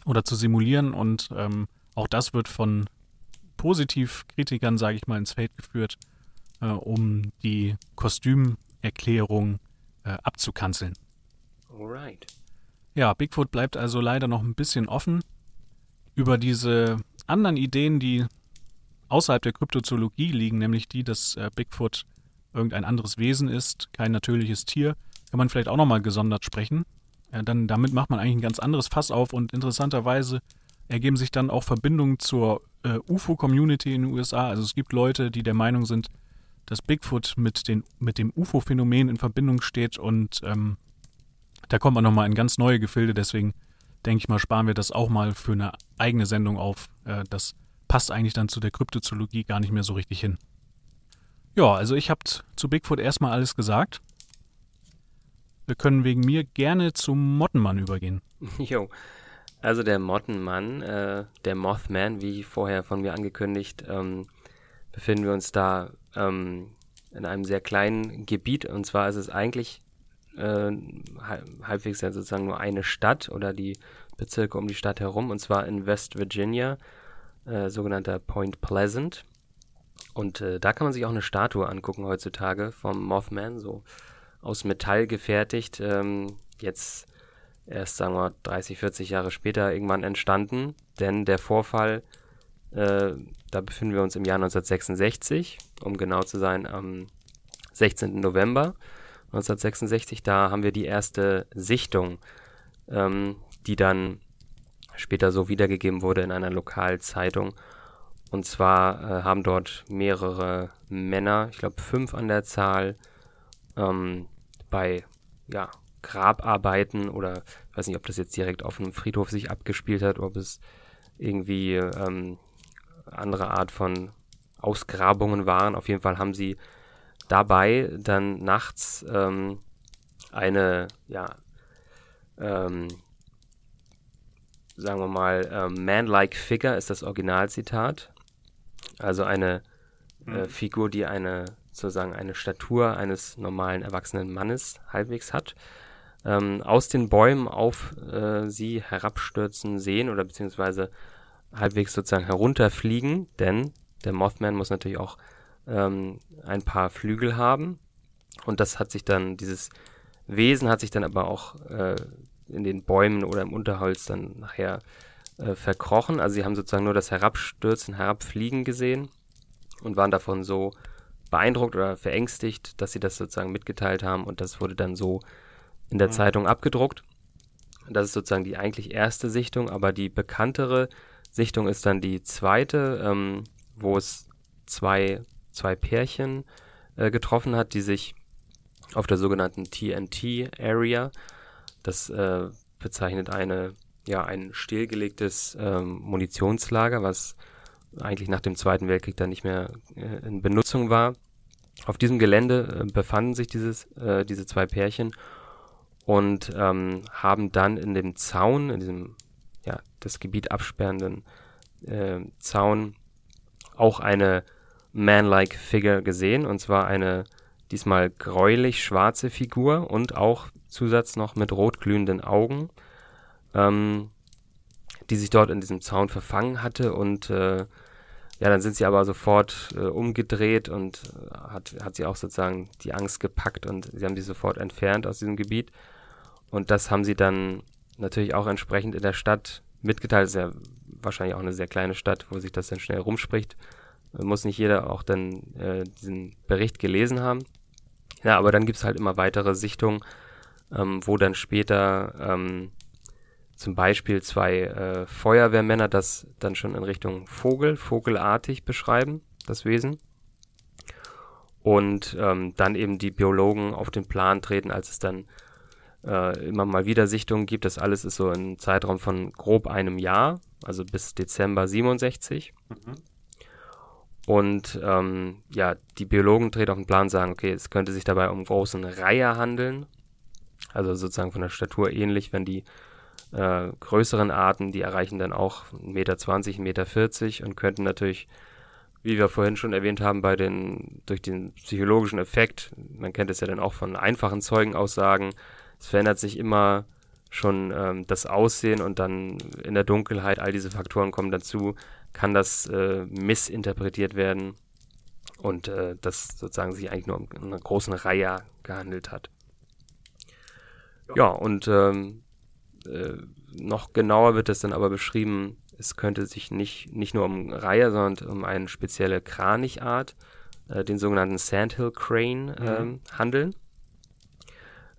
oder zu simulieren. Und ähm, auch das wird von Positivkritikern, sage ich mal, ins Feld geführt, äh, um die Kostümerklärung äh, abzukanzeln. Alright. Ja, Bigfoot bleibt also leider noch ein bisschen offen. Über diese anderen Ideen, die außerhalb der Kryptozoologie liegen, nämlich die, dass äh, Bigfoot irgendein anderes Wesen ist, kein natürliches Tier, kann man vielleicht auch nochmal gesondert sprechen. Ja, dann damit macht man eigentlich ein ganz anderes Fass auf und interessanterweise ergeben sich dann auch Verbindungen zur äh, UFO-Community in den USA. Also es gibt Leute, die der Meinung sind, dass Bigfoot mit, den, mit dem UFO-Phänomen in Verbindung steht und ähm, da kommt man nochmal in ganz neue Gefilde. Deswegen denke ich mal, sparen wir das auch mal für eine eigene Sendung auf. Äh, das passt eigentlich dann zu der Kryptozoologie gar nicht mehr so richtig hin. Ja, also ich habe zu Bigfoot erstmal alles gesagt. Wir können wegen mir gerne zum Mottenmann übergehen. Jo, also der Mottenmann, äh, der Mothman, wie vorher von mir angekündigt, ähm, befinden wir uns da ähm, in einem sehr kleinen Gebiet. Und zwar ist es eigentlich äh, halbwegs ja sozusagen nur eine Stadt oder die Bezirke um die Stadt herum, und zwar in West Virginia, äh, sogenannter Point Pleasant. Und äh, da kann man sich auch eine Statue angucken heutzutage vom Mothman, so aus Metall gefertigt. Ähm, jetzt erst, sagen wir, 30, 40 Jahre später irgendwann entstanden. Denn der Vorfall, äh, da befinden wir uns im Jahr 1966, um genau zu sein, am 16. November 1966. Da haben wir die erste Sichtung, ähm, die dann später so wiedergegeben wurde in einer Lokalzeitung. Und zwar äh, haben dort mehrere Männer, ich glaube fünf an der Zahl, ähm, bei ja, Grabarbeiten oder ich weiß nicht, ob das jetzt direkt auf einem Friedhof sich abgespielt hat, ob es irgendwie ähm, andere Art von Ausgrabungen waren. Auf jeden Fall haben sie dabei dann nachts ähm, eine, ja, ähm, sagen wir mal, ähm, man-like figure ist das Originalzitat. Also eine äh, mhm. Figur, die eine sozusagen eine Statur eines normalen erwachsenen Mannes halbwegs hat, ähm, aus den Bäumen auf äh, sie herabstürzen sehen oder beziehungsweise halbwegs sozusagen herunterfliegen, denn der Mothman muss natürlich auch ähm, ein paar Flügel haben und das hat sich dann, dieses Wesen hat sich dann aber auch äh, in den Bäumen oder im Unterholz dann nachher äh, verkrochen. Also sie haben sozusagen nur das Herabstürzen, Herabfliegen gesehen und waren davon so beeindruckt oder verängstigt, dass sie das sozusagen mitgeteilt haben und das wurde dann so in der mhm. Zeitung abgedruckt. Das ist sozusagen die eigentlich erste Sichtung, aber die bekanntere Sichtung ist dann die zweite, ähm, wo es zwei, zwei Pärchen äh, getroffen hat, die sich auf der sogenannten TNT Area Das äh, bezeichnet eine, ja, ein stillgelegtes ähm, Munitionslager, was eigentlich nach dem Zweiten Weltkrieg dann nicht mehr äh, in Benutzung war. Auf diesem Gelände äh, befanden sich dieses, äh, diese zwei Pärchen und ähm, haben dann in dem Zaun, in diesem ja, das Gebiet absperrenden äh, Zaun, auch eine man-like Figure gesehen, und zwar eine diesmal gräulich schwarze Figur und auch Zusatz noch mit rot glühenden Augen, ähm, die sich dort in diesem Zaun verfangen hatte und äh, ja, dann sind sie aber sofort äh, umgedreht und äh, hat, hat sie auch sozusagen die Angst gepackt und sie haben sie sofort entfernt aus diesem Gebiet. Und das haben sie dann natürlich auch entsprechend in der Stadt mitgeteilt. Das ist ja wahrscheinlich auch eine sehr kleine Stadt, wo sich das dann schnell rumspricht. Muss nicht jeder auch dann äh, diesen Bericht gelesen haben. Ja, aber dann gibt es halt immer weitere Sichtungen, ähm, wo dann später ähm, zum Beispiel zwei äh, Feuerwehrmänner das dann schon in Richtung Vogel, vogelartig beschreiben, das Wesen. Und ähm, dann eben die Biologen auf den Plan treten, als es dann äh, immer mal wieder Sichtungen gibt. Das alles ist so ein Zeitraum von grob einem Jahr, also bis Dezember 67. Mhm. Und ähm, ja, die Biologen treten auf den Plan und sagen, okay, es könnte sich dabei um großen Reiher handeln. Also sozusagen von der Statur ähnlich, wenn die äh, größeren Arten, die erreichen dann auch 1,20 Meter, 1,40 Meter und könnten natürlich, wie wir vorhin schon erwähnt haben, bei den, durch den psychologischen Effekt, man kennt es ja dann auch von einfachen Zeugenaussagen, es verändert sich immer schon ähm, das Aussehen und dann in der Dunkelheit, all diese Faktoren kommen dazu, kann das äh, missinterpretiert werden und äh, das sozusagen sich eigentlich nur um eine großen Reihe gehandelt hat. Ja, ja und ähm, äh, noch genauer wird es dann aber beschrieben, es könnte sich nicht, nicht nur um Reihe, sondern um eine spezielle Kranichart, äh, den sogenannten Sandhill Crane, mhm. Ähm, handeln.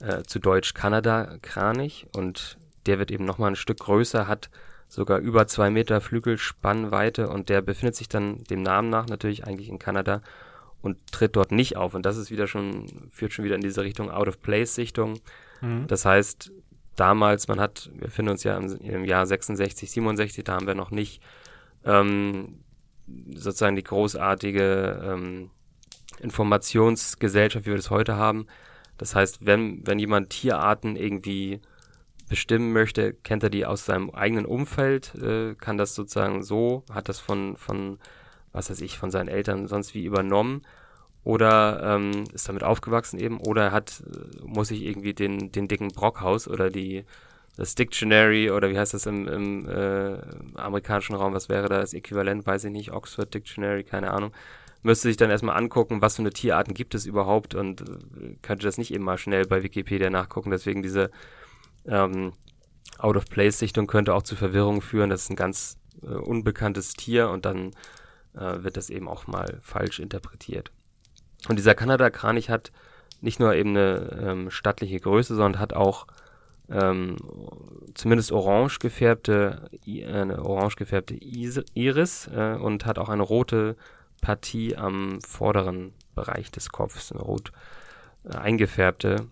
Äh, zu Deutsch Kanada-Kranich und der wird eben nochmal ein Stück größer, hat sogar über zwei Meter Flügelspannweite und der befindet sich dann dem Namen nach natürlich eigentlich in Kanada und tritt dort nicht auf. Und das ist wieder schon, führt schon wieder in diese Richtung Out-of-Place-Sichtung. Mhm. Das heißt, damals, man hat, wir finden uns ja im, im, Jahr 66, 67, da haben wir noch nicht ähm, sozusagen die großartige ähm, Informationsgesellschaft, wie wir das heute haben. Das heißt, wenn, wenn jemand Tierarten irgendwie bestimmen möchte, kennt er die aus seinem eigenen Umfeld, äh, kann das sozusagen so, hat das von, von, was weiß ich, von seinen Eltern sonst wie übernommen oder ähm, ist damit aufgewachsen eben oder er hat, äh, muss sich irgendwie den, den dicken Brockhaus oder die, das Dictionary oder wie heißt das im, im äh, amerikanischen Raum, was wäre da das Äquivalent, weiß ich nicht, Oxford Dictionary, keine Ahnung, müsste sich dann erstmal angucken, was für eine Tierarten gibt es überhaupt und äh, könnte das nicht eben mal schnell bei Wikipedia nachgucken. Deswegen diese ähm, Out-of-Place-Sichtung könnte auch zu Verwirrung führen. Das ist ein ganz äh, unbekanntes Tier und dann äh, wird das eben auch mal falsch interpretiert. Und dieser Kanada-Kranich hat nicht nur eben eine ähm, stattliche Größe, sondern hat auch ähm, zumindest orange gefärbte, eine orange gefärbte Iris äh, und hat auch eine rote Partie am vorderen Bereich des Kopfs, eine rot äh, eingefärbte.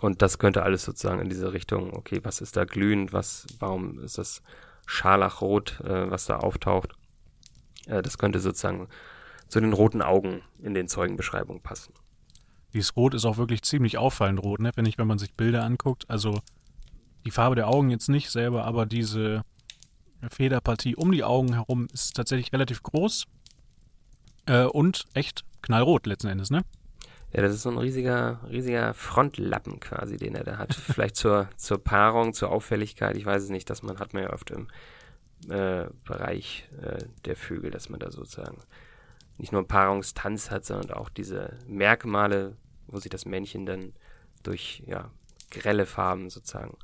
Und das könnte alles sozusagen in diese Richtung, okay, was ist da glühend, was, warum ist das Scharlachrot, äh, was da auftaucht? Äh, das könnte sozusagen zu den roten Augen in den Zeugenbeschreibungen passen. Dieses Rot ist auch wirklich ziemlich auffallend rot, ne? wenn ich, wenn man sich Bilder anguckt. Also die Farbe der Augen jetzt nicht selber, aber diese Federpartie um die Augen herum ist tatsächlich relativ groß äh, und echt knallrot letzten Endes, ne? Ja, das ist so ein riesiger, riesiger Frontlappen quasi, den er da hat. Vielleicht zur, zur Paarung, zur Auffälligkeit. Ich weiß es nicht, dass man hat man ja oft im äh, Bereich äh, der Vögel, dass man da sozusagen nicht nur Paarungstanz hat, sondern auch diese Merkmale, wo sich das Männchen dann durch ja, grelle Farben sozusagen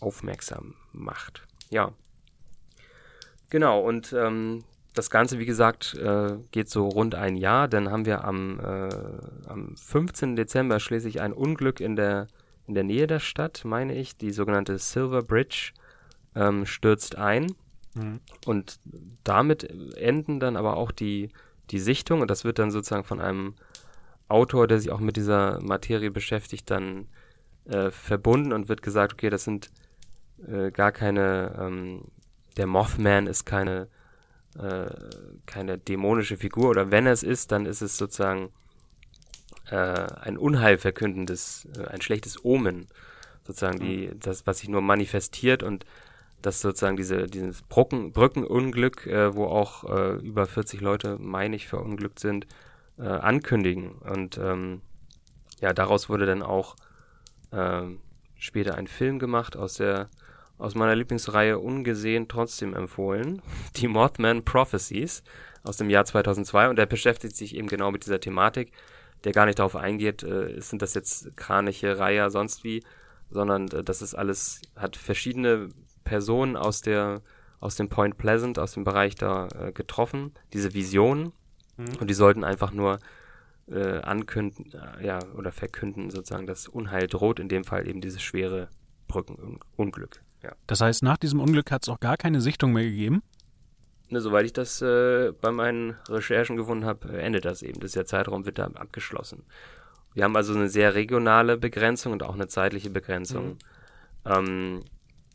aufmerksam macht. Ja. Genau, und ähm, das Ganze, wie gesagt, äh, geht so rund ein Jahr. Dann haben wir am, äh, am 15. Dezember schließlich ein Unglück in der, in der Nähe der Stadt, meine ich. Die sogenannte Silver Bridge ähm, stürzt ein. Mhm. Und damit enden dann aber auch die, die Sichtung. Und das wird dann sozusagen von einem Autor, der sich auch mit dieser Materie beschäftigt, dann äh, verbunden und wird gesagt, okay, das sind äh, gar keine, ähm, der Mothman ist keine, äh, keine dämonische Figur oder wenn es ist, dann ist es sozusagen äh, ein Unheil verkündendes, äh, ein schlechtes Omen, sozusagen die, mhm. das, was sich nur manifestiert und das sozusagen diese, dieses Brücken, Brückenunglück, äh, wo auch äh, über 40 Leute, meine ich, verunglückt sind, äh, ankündigen. Und ähm, ja, daraus wurde dann auch ähm, später ein Film gemacht aus der aus meiner Lieblingsreihe ungesehen trotzdem empfohlen, die Mothman Prophecies aus dem Jahr 2002 und der beschäftigt sich eben genau mit dieser Thematik, der gar nicht darauf eingeht, äh, sind das jetzt Kraniche, Reiher, sonst wie, sondern äh, das ist alles, hat verschiedene Personen aus der aus dem Point Pleasant, aus dem Bereich da äh, getroffen, diese Visionen mhm. und die sollten einfach nur äh, ankünden, äh, ja, oder verkünden sozusagen, dass Unheil droht, in dem Fall eben dieses schwere Brückenunglück. Ja. Das heißt, nach diesem Unglück hat es auch gar keine Sichtung mehr gegeben? Ne, soweit ich das äh, bei meinen Recherchen gefunden habe, äh, endet das eben. Das der Zeitraum wird da abgeschlossen. Wir haben also eine sehr regionale Begrenzung und auch eine zeitliche Begrenzung. Mhm. Ähm,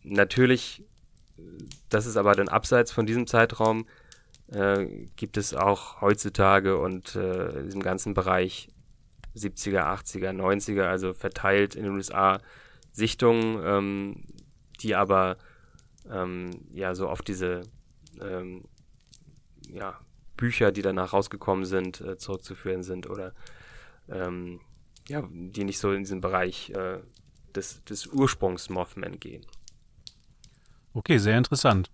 natürlich, das ist aber dann abseits von diesem Zeitraum, äh, gibt es auch heutzutage und äh, in diesem ganzen Bereich 70er, 80er, 90er, also verteilt in den USA Sichtungen, ähm, die aber ähm, ja so auf diese ähm, ja, Bücher, die danach rausgekommen sind, äh, zurückzuführen sind oder ähm, ja, die nicht so in diesen Bereich äh, des, des Ursprungs Mothman gehen. Okay, sehr interessant.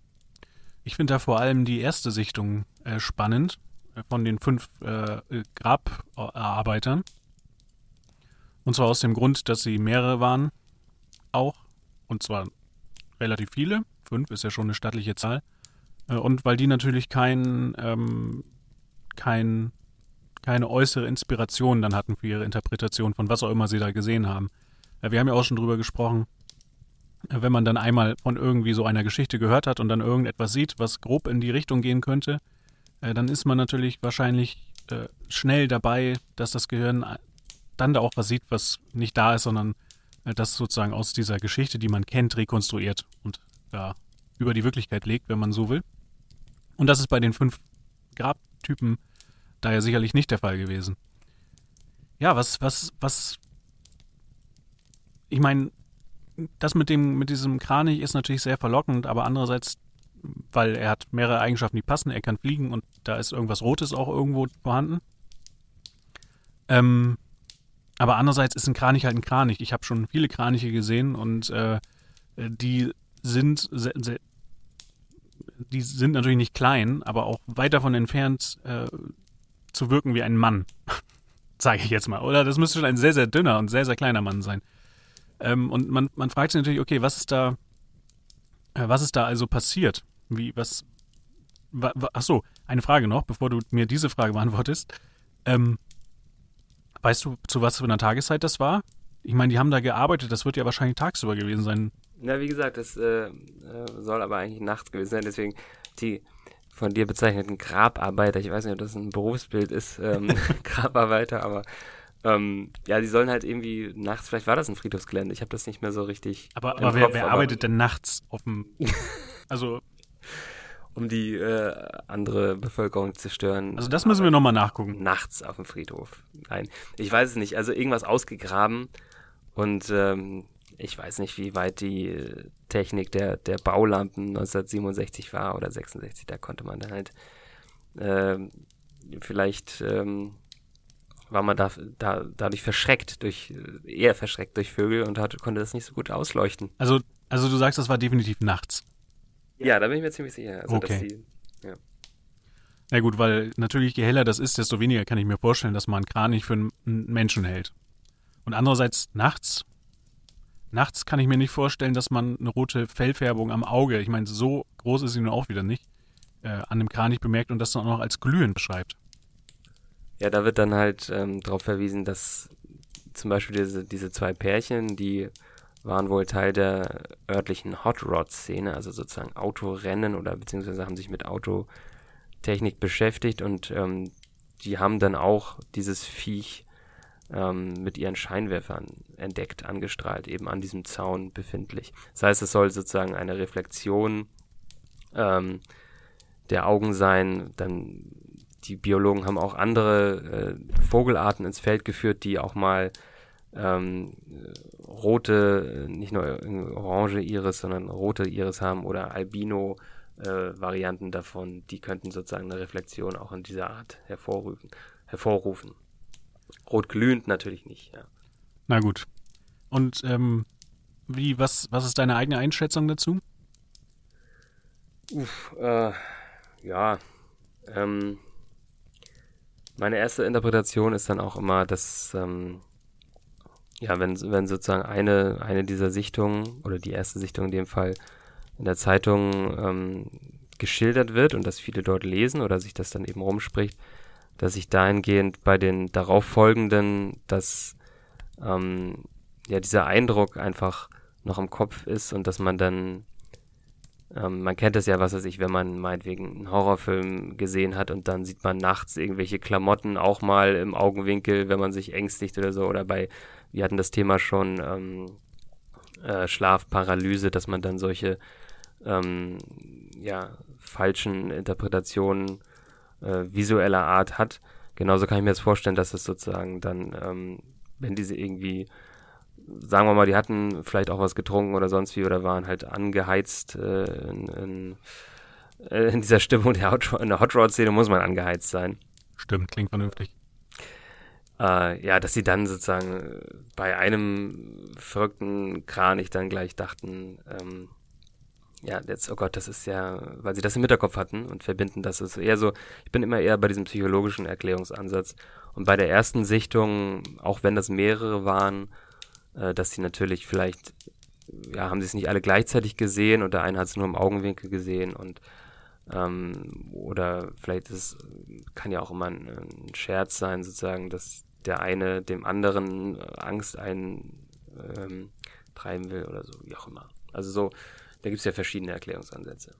Ich finde da vor allem die erste Sichtung äh, spannend äh, von den fünf äh, Grabarbeitern. Und zwar aus dem Grund, dass sie mehrere waren, auch. Und zwar relativ viele. Fünf ist ja schon eine stattliche Zahl. Äh, und weil die natürlich kein, ähm, kein, keine äußere Inspiration dann hatten für ihre Interpretation von was auch immer sie da gesehen haben. Äh, wir haben ja auch schon drüber gesprochen, wenn man dann einmal von irgendwie so einer Geschichte gehört hat und dann irgendetwas sieht, was grob in die Richtung gehen könnte, äh, dann ist man natürlich wahrscheinlich äh, schnell dabei, dass das Gehirn dann da auch was sieht, was nicht da ist, sondern äh, das sozusagen aus dieser Geschichte, die man kennt, rekonstruiert und da über die Wirklichkeit legt, wenn man so will. Und das ist bei den fünf Grabtypen daher sicherlich nicht der Fall gewesen. Ja, was, was, was. Ich meine, das mit dem, mit diesem Kranich ist natürlich sehr verlockend, aber andererseits, weil er hat mehrere Eigenschaften, die passen, er kann fliegen und da ist irgendwas Rotes auch irgendwo vorhanden. Ähm, aber andererseits ist ein Kranich halt ein Kranich. Ich habe schon viele Kraniche gesehen und äh, die sind sehr, sehr, die sind natürlich nicht klein, aber auch weit davon entfernt äh, zu wirken wie ein Mann. Sage ich jetzt mal. Oder das müsste schon ein sehr, sehr dünner und sehr, sehr kleiner Mann sein. Ähm, und man, man fragt sich natürlich, okay, was ist da, äh, was ist da also passiert? Wie, was, wa, wa, ach so, eine Frage noch, bevor du mir diese Frage beantwortest. Ähm, weißt du, zu was für einer Tageszeit das war? Ich meine, die haben da gearbeitet, das wird ja wahrscheinlich tagsüber gewesen sein. Na, wie gesagt, das äh, äh soll aber eigentlich nachts gewesen sein, deswegen die von dir bezeichneten Grabarbeiter, ich weiß nicht, ob das ein Berufsbild ist, ähm, Grabarbeiter, aber ähm, ja, die sollen halt irgendwie nachts, vielleicht war das ein Friedhofsgelände, ich habe das nicht mehr so richtig. Aber, aber wer, Kopf, wer aber arbeitet denn nachts auf dem. also. um die äh, andere Bevölkerung zu stören. Also das müssen wir nochmal nachgucken. Nachts auf dem Friedhof. Nein, ich weiß es nicht. Also irgendwas ausgegraben und ähm, ich weiß nicht, wie weit die Technik der, der Baulampen 1967 war oder 66. Da konnte man dann halt äh, vielleicht ähm, war man da, da dadurch verschreckt durch eher verschreckt durch Vögel und hat, konnte das nicht so gut ausleuchten. Also also du sagst, das war definitiv nachts. Ja, da bin ich mir ziemlich sicher. Also, okay. Die, ja. Na gut, weil natürlich je heller das ist, desto weniger kann ich mir vorstellen, dass man einen Kranich für einen Menschen hält. Und andererseits nachts, nachts kann ich mir nicht vorstellen, dass man eine rote Fellfärbung am Auge, ich meine, so groß ist sie nun auch wieder nicht, äh, an dem Kranich bemerkt und das dann auch noch als glühend beschreibt. Ja, da wird dann halt ähm, darauf verwiesen, dass zum Beispiel diese, diese zwei Pärchen, die waren wohl Teil der örtlichen Hot Rod-Szene, also sozusagen Autorennen oder beziehungsweise haben sich mit Autotechnik beschäftigt und ähm, die haben dann auch dieses Viech ähm, mit ihren Scheinwerfern entdeckt, angestrahlt, eben an diesem Zaun befindlich. Das heißt, es soll sozusagen eine Reflexion ähm, der Augen sein. Dann die Biologen haben auch andere äh, Vogelarten ins Feld geführt, die auch mal ähm, rote, nicht nur orange Iris, sondern rote Iris haben oder Albino. Äh, Varianten davon, die könnten sozusagen eine Reflexion auch in dieser Art hervorrufen. hervorrufen. Rot glühend natürlich nicht, ja. Na gut. Und ähm, wie, was, was ist deine eigene Einschätzung dazu? Uff, äh, ja. Ähm, meine erste Interpretation ist dann auch immer, dass ähm, ja, wenn, wenn sozusagen eine, eine dieser Sichtungen oder die erste Sichtung in dem Fall in der Zeitung ähm, geschildert wird und dass viele dort lesen oder sich das dann eben rumspricht, dass sich dahingehend bei den darauffolgenden, dass ähm, ja dieser Eindruck einfach noch im Kopf ist und dass man dann ähm, man kennt das ja, was weiß ich, wenn man meinetwegen einen Horrorfilm gesehen hat und dann sieht man nachts irgendwelche Klamotten auch mal im Augenwinkel, wenn man sich ängstigt oder so. Oder bei, wir hatten das Thema schon, ähm, äh, Schlafparalyse, dass man dann solche ähm, ja, falschen Interpretationen äh, visueller Art hat. Genauso kann ich mir jetzt vorstellen, dass es sozusagen dann, ähm, wenn diese irgendwie, sagen wir mal, die hatten vielleicht auch was getrunken oder sonst wie oder waren halt angeheizt äh, in, in, äh, in, dieser Stimmung der Hot, in der Hot Rod-Szene muss man angeheizt sein. Stimmt, klingt vernünftig. Äh, ja, dass sie dann sozusagen bei einem verrückten Kranich dann gleich dachten, ähm, ja, jetzt, oh Gott, das ist ja, weil sie das im Hinterkopf hatten und verbinden, das ist eher so, ich bin immer eher bei diesem psychologischen Erklärungsansatz. Und bei der ersten Sichtung, auch wenn das mehrere waren, äh, dass sie natürlich vielleicht, ja, haben sie es nicht alle gleichzeitig gesehen und der eine hat es nur im Augenwinkel gesehen und ähm, oder vielleicht ist, kann ja auch immer ein, ein Scherz sein, sozusagen, dass der eine dem anderen Angst ein ähm, will oder so, wie auch immer. Also so, da gibt es ja verschiedene Erklärungsansätze.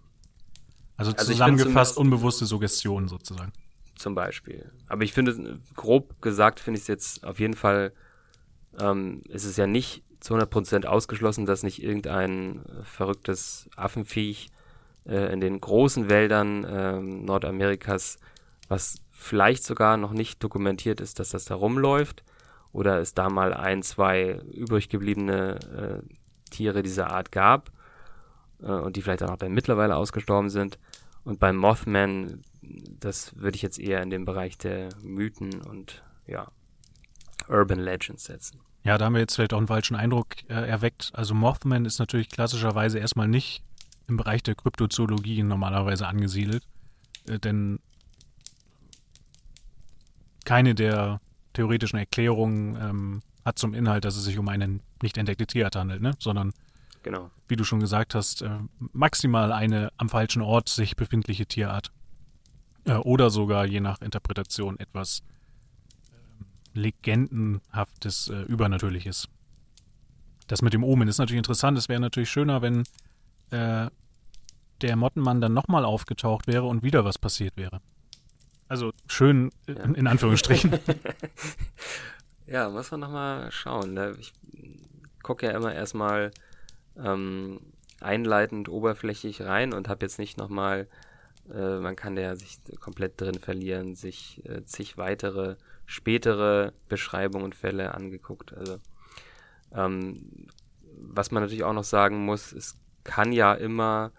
Also, also zusammengefasst unbewusste Suggestion sozusagen. Zum Beispiel. Aber ich finde, grob gesagt, finde ich es jetzt auf jeden Fall, ähm, ist ja nicht zu 100% ausgeschlossen, dass nicht irgendein äh, verrücktes Affenviech äh, in den großen Wäldern äh, Nordamerikas, was vielleicht sogar noch nicht dokumentiert ist, dass das da rumläuft, oder es da mal ein, zwei übrig gebliebene äh, Tiere dieser Art gab äh, und die vielleicht auch dann mittlerweile ausgestorben sind. Und beim Mothman, das würde ich jetzt eher in den Bereich der Mythen und ja, Urban Legends setzen. Ja, da haben wir jetzt vielleicht auch einen falschen Eindruck äh, erweckt. Also Mothman ist natürlich klassischerweise erstmal nicht im Bereich der Kryptozoologie normalerweise angesiedelt, äh, denn keine der theoretischen Erklärungen ähm, hat zum Inhalt, dass es sich um eine nicht entdeckte Tierart handelt, ne? sondern Genau. Wie du schon gesagt hast, äh, maximal eine am falschen Ort sich befindliche Tierart. Äh, oder sogar, je nach Interpretation, etwas Legendenhaftes, äh, Übernatürliches. Das mit dem Omen ist natürlich interessant. Es wäre natürlich schöner, wenn äh, der Mottenmann dann nochmal aufgetaucht wäre und wieder was passiert wäre. Also schön ja. in, in Anführungsstrichen. ja, muss man nochmal schauen. Ne? Ich gucke ja immer erstmal ähm, einleitend oberflächlich rein und habe jetzt nicht nochmal, äh, man kann ja sich komplett drin verlieren, sich äh, zig weitere spätere Beschreibungen und Fälle angeguckt. Also ähm, was man natürlich auch noch sagen muss, es kann ja immer,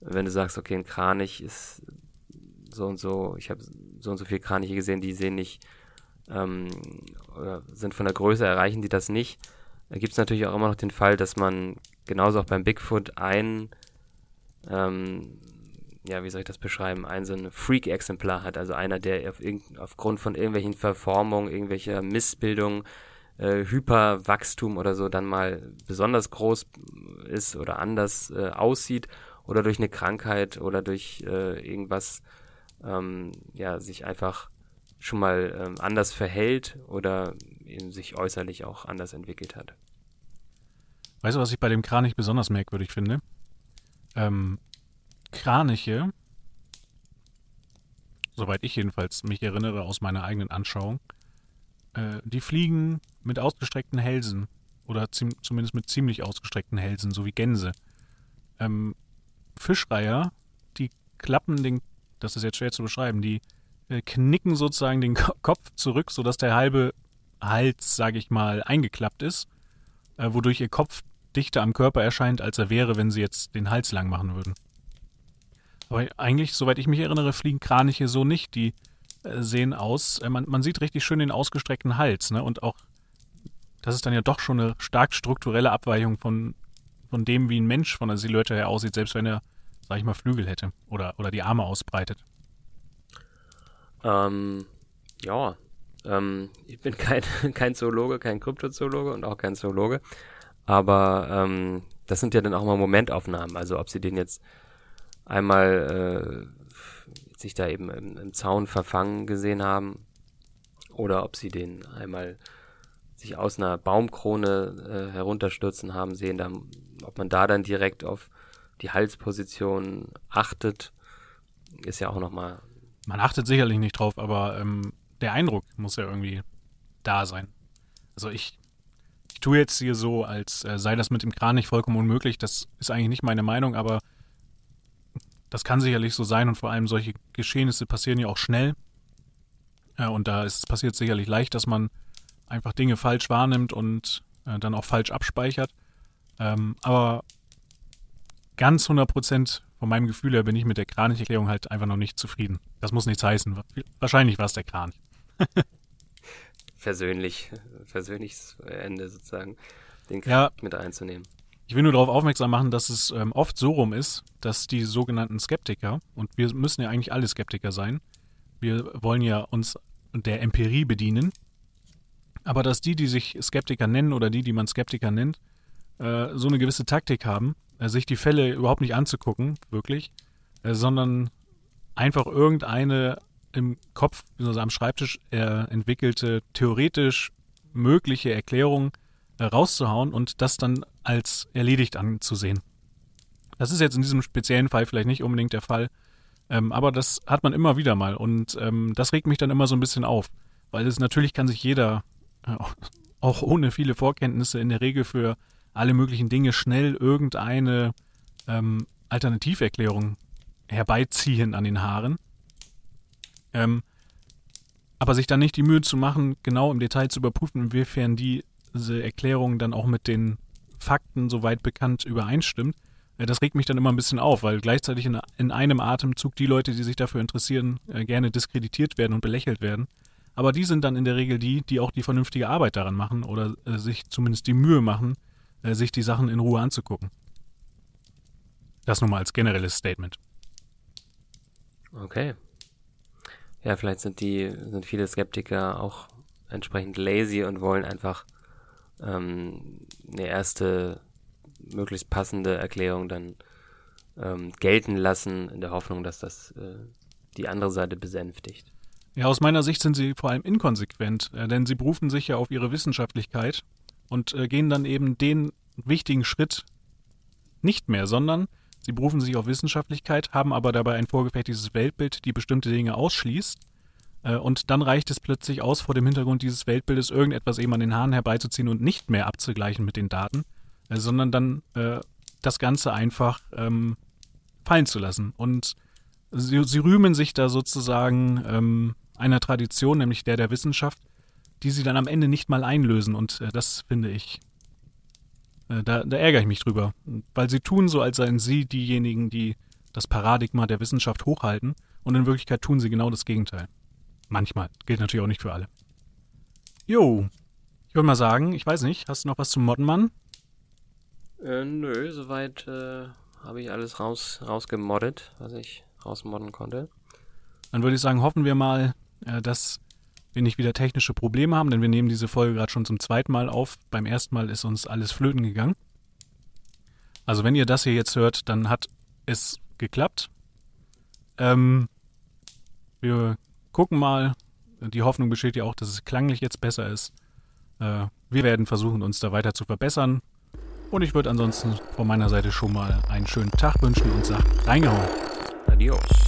wenn du sagst, okay, ein Kranich ist so und so, ich habe so und so viele Kraniche gesehen, die sehen nicht ähm, oder sind von der Größe, erreichen die das nicht. Da gibt es natürlich auch immer noch den Fall, dass man genauso auch beim Bigfoot ein, ähm, ja, wie soll ich das beschreiben, ein so ein Freak-Exemplar hat, also einer, der auf aufgrund von irgendwelchen Verformungen, irgendwelcher Missbildungen, äh, Hyperwachstum oder so dann mal besonders groß ist oder anders äh, aussieht oder durch eine Krankheit oder durch äh, irgendwas, ähm, ja, sich einfach schon mal ähm, anders verhält oder eben sich äußerlich auch anders entwickelt hat. Weißt du, was ich bei dem Kranich besonders merkwürdig finde? Ähm, Kraniche, soweit ich jedenfalls mich erinnere aus meiner eigenen Anschauung, äh, die fliegen mit ausgestreckten Hälsen oder zumindest mit ziemlich ausgestreckten Hälsen, so wie Gänse. Ähm, Fischreiher, die klappen den, das ist jetzt schwer zu beschreiben, die äh, knicken sozusagen den Ko Kopf zurück, sodass der halbe Hals, sage ich mal, eingeklappt ist, äh, wodurch ihr Kopf dichter am Körper erscheint, als er wäre, wenn sie jetzt den Hals lang machen würden. Aber eigentlich, soweit ich mich erinnere, fliegen Kraniche so nicht. Die äh, sehen aus, äh, man, man sieht richtig schön den ausgestreckten Hals, ne? Und auch, das ist dann ja doch schon eine stark strukturelle Abweichung von, von dem, wie ein Mensch von der Silhouette her aussieht, selbst wenn er, sag ich mal, Flügel hätte oder, oder die Arme ausbreitet. Ähm, ja, ähm, ich bin kein, kein Zoologe, kein Kryptozoologe und auch kein Zoologe. Aber ähm, das sind ja dann auch mal Momentaufnahmen. Also ob sie den jetzt einmal äh, sich da eben im, im Zaun verfangen gesehen haben oder ob sie den einmal sich aus einer Baumkrone äh, herunterstürzen haben sehen, dann, ob man da dann direkt auf die Halsposition achtet, ist ja auch nochmal. Man achtet sicherlich nicht drauf, aber ähm, der Eindruck muss ja irgendwie da sein. Also ich, ich tue jetzt hier so, als äh, sei das mit dem Kran nicht vollkommen unmöglich. Das ist eigentlich nicht meine Meinung, aber das kann sicherlich so sein und vor allem solche Geschehnisse passieren ja auch schnell. Ja, und da ist es passiert sicherlich leicht, dass man einfach Dinge falsch wahrnimmt und äh, dann auch falsch abspeichert. Ähm, aber ganz 100 Prozent von meinem Gefühl her bin ich mit der Kranicherklärung halt einfach noch nicht zufrieden. Das muss nichts heißen. Wahrscheinlich war es der Kranich. Versöhnlich, versöhnliches Ende sozusagen, den Kranich ja, mit einzunehmen. Ich will nur darauf aufmerksam machen, dass es ähm, oft so rum ist, dass die sogenannten Skeptiker, und wir müssen ja eigentlich alle Skeptiker sein, wir wollen ja uns der Empirie bedienen, aber dass die, die sich Skeptiker nennen oder die, die man Skeptiker nennt, äh, so eine gewisse Taktik haben, äh, sich die Fälle überhaupt nicht anzugucken, wirklich, äh, sondern einfach irgendeine im Kopf, also am Schreibtisch äh, entwickelte, theoretisch mögliche Erklärung äh, rauszuhauen und das dann als erledigt anzusehen. Das ist jetzt in diesem speziellen Fall vielleicht nicht unbedingt der Fall, ähm, aber das hat man immer wieder mal und ähm, das regt mich dann immer so ein bisschen auf, weil es natürlich kann sich jeder, äh, auch ohne viele Vorkenntnisse, in der Regel für alle möglichen Dinge schnell irgendeine ähm, Alternativerklärung herbeiziehen an den Haaren. Ähm, aber sich dann nicht die Mühe zu machen, genau im Detail zu überprüfen, inwiefern diese Erklärung dann auch mit den Fakten soweit bekannt übereinstimmt, das regt mich dann immer ein bisschen auf, weil gleichzeitig in, in einem Atemzug die Leute, die sich dafür interessieren, äh, gerne diskreditiert werden und belächelt werden. Aber die sind dann in der Regel die, die auch die vernünftige Arbeit daran machen oder äh, sich zumindest die Mühe machen, äh, sich die Sachen in Ruhe anzugucken. Das nur mal als generelles Statement. Okay. Ja, vielleicht sind die, sind viele Skeptiker auch entsprechend lazy und wollen einfach ähm, eine erste möglichst passende Erklärung dann ähm, gelten lassen, in der Hoffnung, dass das äh, die andere Seite besänftigt. Ja, aus meiner Sicht sind sie vor allem inkonsequent, äh, denn sie berufen sich ja auf ihre Wissenschaftlichkeit und äh, gehen dann eben den wichtigen Schritt nicht mehr, sondern sie berufen sich auf Wissenschaftlichkeit, haben aber dabei ein vorgefertigtes Weltbild, die bestimmte Dinge ausschließt. Äh, und dann reicht es plötzlich aus, vor dem Hintergrund dieses Weltbildes irgendetwas eben an den Haaren herbeizuziehen und nicht mehr abzugleichen mit den Daten, äh, sondern dann äh, das Ganze einfach ähm, fallen zu lassen. Und sie, sie, rühmen sich da sozusagen ähm, einer Tradition, nämlich der der Wissenschaft, die sie dann am Ende nicht mal einlösen. Und äh, das finde ich, äh, da, da ärgere ich mich drüber. Weil sie tun so, als seien sie diejenigen, die das Paradigma der Wissenschaft hochhalten. Und in Wirklichkeit tun sie genau das Gegenteil. Manchmal. Gilt natürlich auch nicht für alle. Jo. Ich würde mal sagen, ich weiß nicht, hast du noch was zum Moddenmann? Äh, nö, soweit äh, habe ich alles raus, rausgemoddet, was ich rausmodden konnte. Dann würde ich sagen, hoffen wir mal, äh, dass wir nicht wieder technische Probleme haben, denn wir nehmen diese Folge gerade schon zum zweiten Mal auf. Beim ersten Mal ist uns alles flöten gegangen. Also wenn ihr das hier jetzt hört, dann hat es geklappt. Ähm, wir gucken mal. Die Hoffnung besteht ja auch, dass es klanglich jetzt besser ist. Äh, wir werden versuchen, uns da weiter zu verbessern. Und ich würde ansonsten von meiner Seite schon mal einen schönen Tag wünschen und sage reingehauen. Adios.